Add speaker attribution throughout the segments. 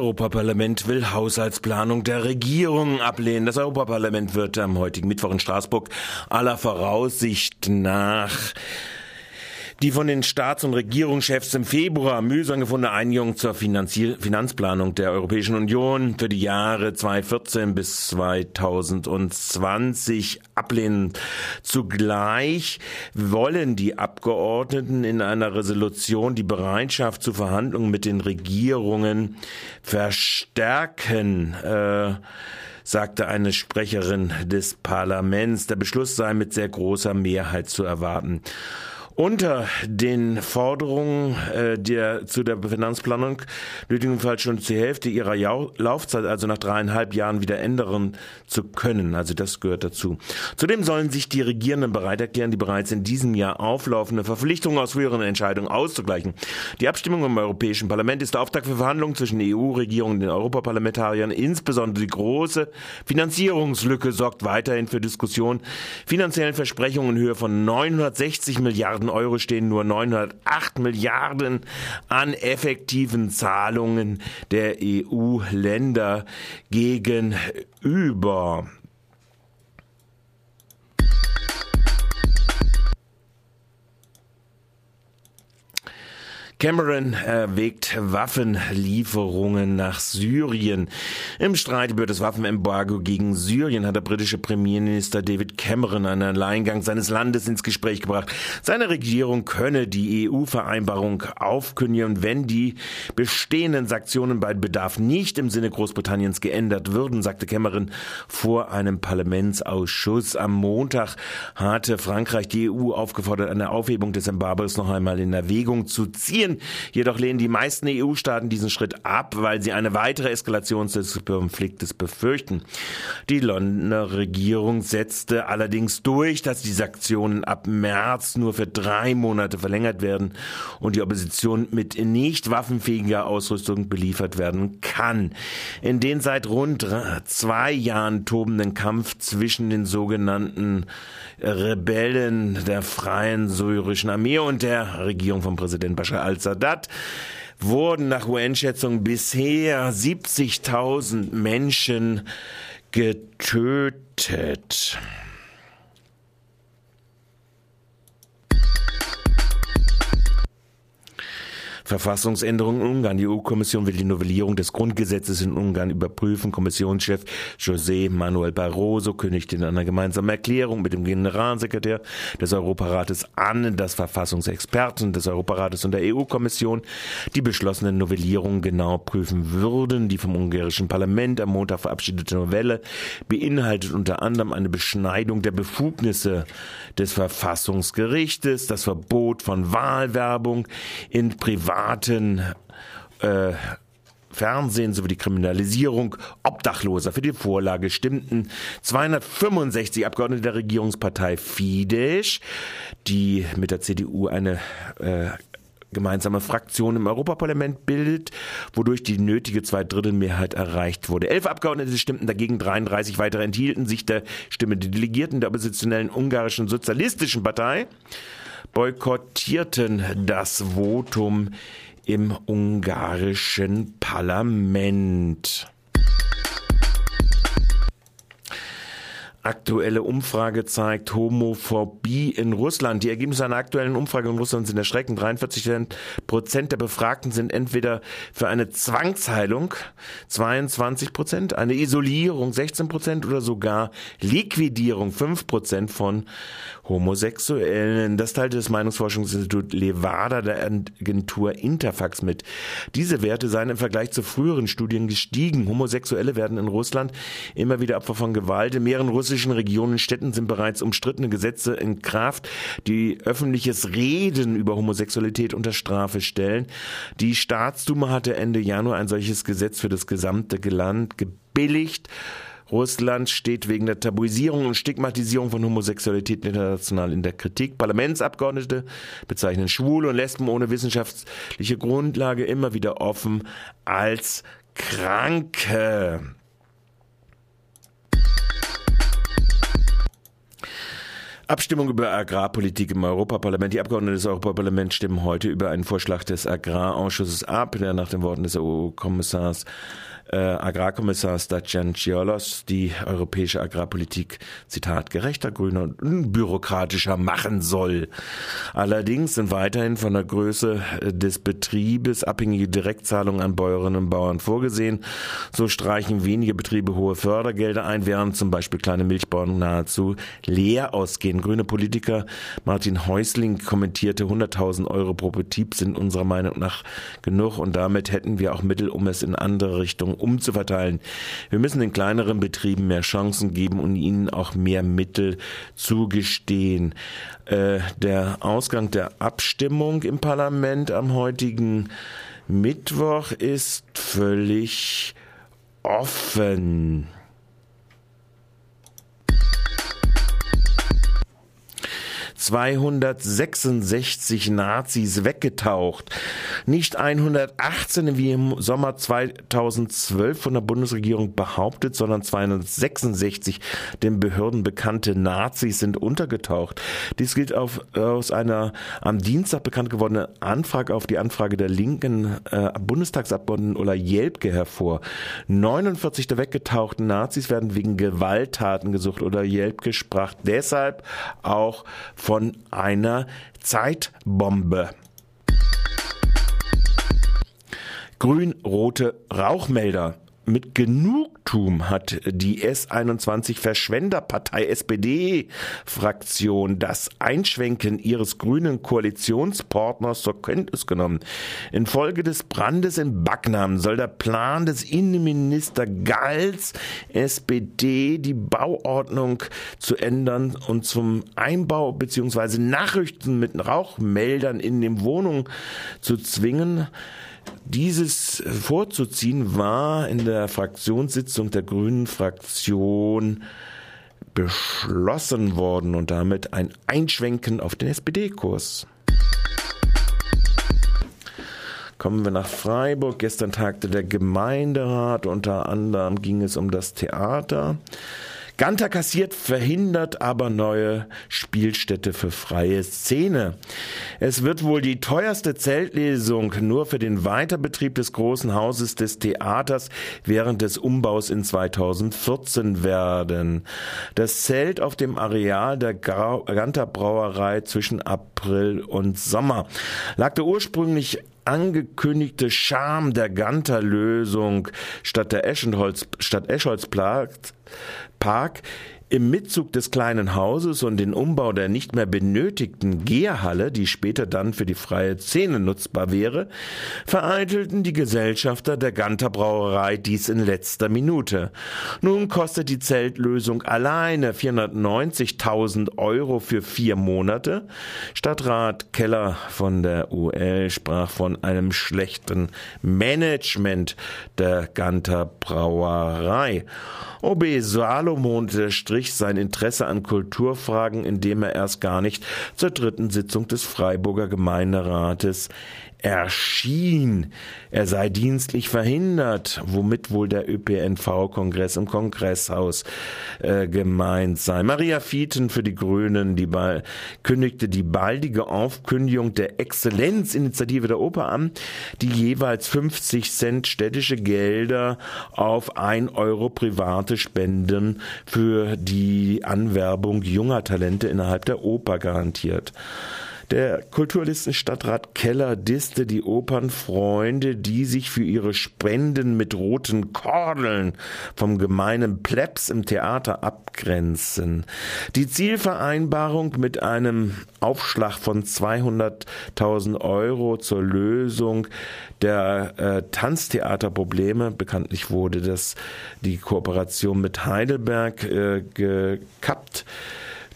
Speaker 1: Europaparlament will Haushaltsplanung der Regierung ablehnen. Das Europaparlament wird am heutigen Mittwoch in Straßburg aller Voraussicht nach die von den Staats- und Regierungschefs im Februar mühsam gefundene Einigung zur Finanzplanung der Europäischen Union für die Jahre 2014 bis 2020 ablehnen. Zugleich wollen die Abgeordneten in einer Resolution die Bereitschaft zu Verhandlungen mit den Regierungen verstärken. Äh, sagte eine Sprecherin des Parlaments. Der Beschluss sei mit sehr großer Mehrheit zu erwarten. Unter den Forderungen äh, der, zu der Finanzplanung nötigenfalls schon zur Hälfte ihrer Jau Laufzeit, also nach dreieinhalb Jahren, wieder ändern zu können. Also das gehört dazu. Zudem sollen sich die Regierenden bereit erklären, die bereits in diesem Jahr auflaufende Verpflichtungen aus früheren Entscheidungen auszugleichen. Die Abstimmung im Europäischen Parlament ist der Auftakt für Verhandlungen zwischen EU-Regierungen und den Europaparlamentariern. Insbesondere die große Finanzierungslücke sorgt weiterhin für Diskussionen. Finanziellen Versprechungen in Höhe von 960 Milliarden Euro stehen nur 908 Milliarden an effektiven Zahlungen der EU-Länder gegenüber. Cameron erwägt Waffenlieferungen nach Syrien. Im Streit über das Waffenembargo gegen Syrien hat der britische Premierminister David Cameron einen Alleingang seines Landes ins Gespräch gebracht. Seine Regierung könne die EU-Vereinbarung aufkündigen, wenn die bestehenden Sanktionen bei Bedarf nicht im Sinne Großbritanniens geändert würden, sagte Cameron vor einem Parlamentsausschuss. Am Montag hatte Frankreich die EU aufgefordert, eine Aufhebung des Embargos noch einmal in Erwägung zu ziehen. Syrien. Jedoch lehnen die meisten EU-Staaten diesen Schritt ab, weil sie eine weitere Eskalation des Konfliktes befürchten. Die Londoner Regierung setzte allerdings durch, dass die Sanktionen ab März nur für drei Monate verlängert werden und die Opposition mit nicht waffenfähiger Ausrüstung beliefert werden kann. In den seit rund zwei Jahren tobenden Kampf zwischen den sogenannten Rebellen der Freien Syrischen Armee und der Regierung von Präsident Bashar al al-Sadat wurden nach UN-Schätzungen bisher 70.000 Menschen getötet. Verfassungsänderung in Ungarn. Die EU-Kommission will die Novellierung des Grundgesetzes in Ungarn überprüfen. Kommissionschef José Manuel Barroso kündigte in einer gemeinsamen Erklärung mit dem Generalsekretär des Europarates an, dass Verfassungsexperten des Europarates und der EU-Kommission die beschlossenen Novellierungen genau prüfen würden. Die vom ungarischen Parlament am Montag verabschiedete Novelle beinhaltet unter anderem eine Beschneidung der Befugnisse des Verfassungsgerichtes, das Verbot von Wahlwerbung in Privat privaten äh, Fernsehen sowie die Kriminalisierung Obdachloser. Für die Vorlage stimmten 265 Abgeordnete der Regierungspartei Fidesz, die mit der CDU eine äh, gemeinsame Fraktion im Europaparlament bildet, wodurch die nötige Zweidrittelmehrheit erreicht wurde. Elf Abgeordnete stimmten dagegen, 33 weitere enthielten sich der Stimme. Die Delegierten der oppositionellen ungarischen Sozialistischen Partei boykottierten das Votum im ungarischen Parlament. Aktuelle Umfrage zeigt Homophobie in Russland. Die Ergebnisse einer aktuellen Umfrage in Russland sind erschreckend. 43 Prozent der Befragten sind entweder für eine Zwangsheilung, 22 Prozent, eine Isolierung, 16 Prozent oder sogar Liquidierung, 5 Prozent von Homosexuellen. Das teilte das Meinungsforschungsinstitut Levada der Agentur Interfax mit. Diese Werte seien im Vergleich zu früheren Studien gestiegen. Homosexuelle werden in Russland immer wieder Opfer von Gewalt. In mehreren russischen Regionen und Städten sind bereits umstrittene Gesetze in Kraft, die öffentliches Reden über Homosexualität unter Strafe stellen. Die Staatsduma hatte Ende Januar ein solches Gesetz für das gesamte Land gebilligt. Russland steht wegen der Tabuisierung und Stigmatisierung von Homosexualität international in der Kritik. Parlamentsabgeordnete bezeichnen Schwule und Lesben ohne wissenschaftliche Grundlage immer wieder offen als Kranke. Abstimmung über Agrarpolitik im Europaparlament. Die Abgeordneten des Europaparlaments stimmen heute über einen Vorschlag des Agrarausschusses ab, der nach den Worten des EU-Kommissars äh, Agrarkommissars Dacian Ciolos die europäische Agrarpolitik, Zitat, gerechter, grüner und bürokratischer machen soll. Allerdings sind weiterhin von der Größe äh, des Betriebes abhängige Direktzahlungen an Bäuerinnen und Bauern vorgesehen. So streichen wenige Betriebe hohe Fördergelder ein, während zum Beispiel kleine Milchbauern nahezu leer ausgehen. Grüne Politiker Martin Häusling kommentierte, 100.000 Euro pro Betrieb sind unserer Meinung nach genug und damit hätten wir auch Mittel, um es in andere Richtungen umzuverteilen. Wir müssen den kleineren Betrieben mehr Chancen geben und ihnen auch mehr Mittel zugestehen. Äh, der Ausgang der Abstimmung im Parlament am heutigen Mittwoch ist völlig offen. 266 Nazis weggetaucht. Nicht 118 wie im Sommer 2012 von der Bundesregierung behauptet, sondern 266 den Behörden bekannte Nazis sind untergetaucht. Dies gilt auf, aus einer am Dienstag bekannt gewordenen Anfrage auf die Anfrage der linken äh, Bundestagsabgeordneten Ulla Jelpke hervor. 49 der weggetauchten Nazis werden wegen Gewalttaten gesucht. Ulla Jelpke sprach deshalb auch von einer Zeitbombe. Grün-rote Rauchmelder mit Genugtuung hat die S21 Verschwenderpartei SPD-Fraktion das Einschwenken ihres grünen Koalitionspartners zur Kenntnis genommen. Infolge des Brandes in Backnam soll der Plan des Innenminister Gals SPD die Bauordnung zu ändern und zum Einbau bzw. Nachrichten mit Rauchmeldern in den Wohnungen zu zwingen dieses vorzuziehen war in der Fraktionssitzung der Grünen Fraktion beschlossen worden und damit ein Einschwenken auf den SPD-Kurs. Kommen wir nach Freiburg. Gestern tagte der Gemeinderat. Unter anderem ging es um das Theater. Ganter kassiert, verhindert aber neue Spielstätte für freie Szene. Es wird wohl die teuerste Zeltlesung nur für den Weiterbetrieb des großen Hauses des Theaters während des Umbaus in 2014 werden. Das Zelt auf dem Areal der Ganter Brauerei zwischen April und Sommer lag der ursprünglich angekündigte Charme der Ganter-Lösung statt der Eschenholz, statt Eschholzplatz Park im Mitzug des kleinen Hauses und den Umbau der nicht mehr benötigten Gärhalle, die später dann für die freie Szene nutzbar wäre, vereitelten die Gesellschafter der Ganter Brauerei dies in letzter Minute. Nun kostet die Zeltlösung alleine 490.000 Euro für vier Monate. Stadtrat Keller von der UL sprach von einem schlechten Management der Ganter Brauerei. OB Salomon unterstrich sein Interesse an Kulturfragen, indem er erst gar nicht zur dritten Sitzung des Freiburger Gemeinderates erschien. Er sei dienstlich verhindert, womit wohl der ÖPNV-Kongress im Kongresshaus äh, gemeint sei. Maria Fieten für die Grünen die kündigte die baldige Aufkündigung der Exzellenzinitiative der Oper an, die jeweils 50 Cent städtische Gelder auf ein Euro private Spenden für die Anwerbung junger Talente innerhalb der Oper garantiert. Der Kulturlistenstadtrat Keller disste die Opernfreunde, die sich für ihre Spenden mit roten Kordeln vom gemeinen Plebs im Theater abgrenzen. Die Zielvereinbarung mit einem Aufschlag von 200.000 Euro zur Lösung der äh, Tanztheaterprobleme. Bekanntlich wurde das die Kooperation mit Heidelberg äh, gekappt.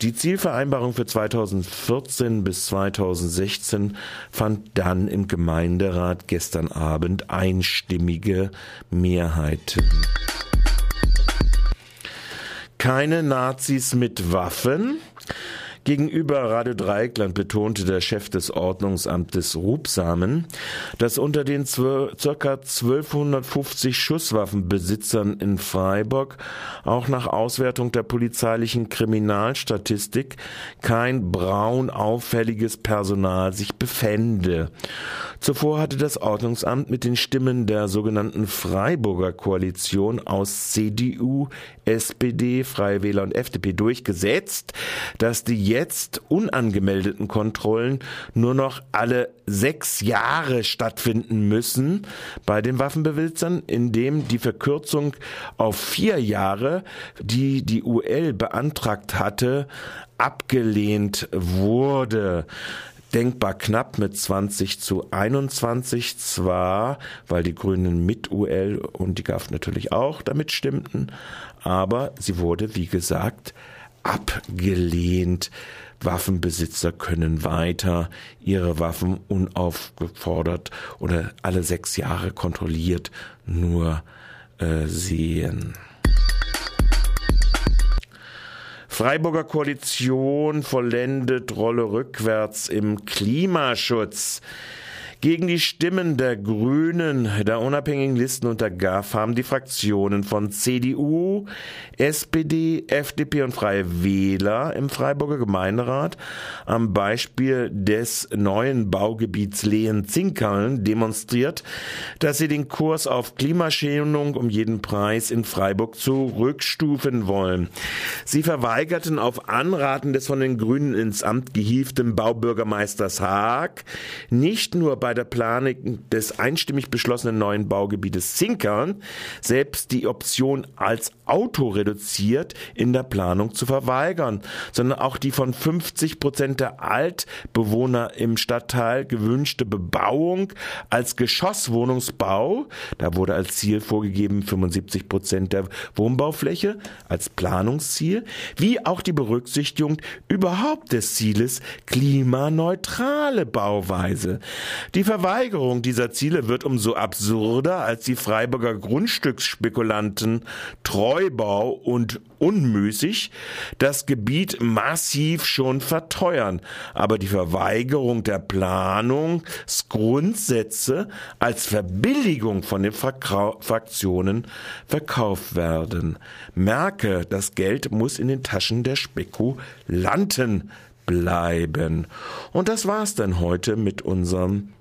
Speaker 1: Die Zielvereinbarung für 2014 bis 2016 fand dann im Gemeinderat gestern Abend einstimmige Mehrheiten. Keine Nazis mit Waffen. Gegenüber Radio Dreieckland betonte der Chef des Ordnungsamtes Rubsamen, dass unter den circa 1250 Schusswaffenbesitzern in Freiburg auch nach Auswertung der polizeilichen Kriminalstatistik kein braun auffälliges Personal sich befände. Zuvor hatte das Ordnungsamt mit den Stimmen der sogenannten Freiburger Koalition aus CDU, SPD, Freie Wähler und FDP durchgesetzt, dass die jetzt unangemeldeten Kontrollen nur noch alle sechs Jahre stattfinden müssen bei den Waffenbesitzern, indem die Verkürzung auf vier Jahre, die die UL beantragt hatte, abgelehnt wurde. Denkbar knapp mit 20 zu 21 zwar, weil die Grünen mit UL und die GAF natürlich auch damit stimmten, aber sie wurde, wie gesagt, abgelehnt. Waffenbesitzer können weiter ihre Waffen unaufgefordert oder alle sechs Jahre kontrolliert nur äh, sehen. Freiburger Koalition vollendet Rolle rückwärts im Klimaschutz. Gegen die Stimmen der Grünen, der unabhängigen Listen und der GAF haben die Fraktionen von CDU, SPD, FDP und Freie Wähler im Freiburger Gemeinderat am Beispiel des neuen Baugebiets Lehen-Zinkerln demonstriert, dass sie den Kurs auf Klimaschonung um jeden Preis in Freiburg zurückstufen wollen. Sie verweigerten auf Anraten des von den Grünen ins Amt gehieften Baubürgermeisters Haag nicht nur bei bei der Planung des einstimmig beschlossenen neuen Baugebietes Zinkern selbst die Option als Auto reduziert in der Planung zu verweigern, sondern auch die von 50 Prozent der Altbewohner im Stadtteil gewünschte Bebauung als Geschosswohnungsbau, da wurde als Ziel vorgegeben 75 Prozent der Wohnbaufläche als Planungsziel, wie auch die Berücksichtigung überhaupt des Zieles klimaneutrale Bauweise. Die die Verweigerung dieser Ziele wird umso absurder, als die Freiburger Grundstücksspekulanten Treubau und unmüßig das Gebiet massiv schon verteuern, aber die Verweigerung der Planungsgrundsätze als Verbilligung von den Fraktionen verkauft werden. Merke, das Geld muss in den Taschen der Spekulanten bleiben. Und das war's dann heute mit unserem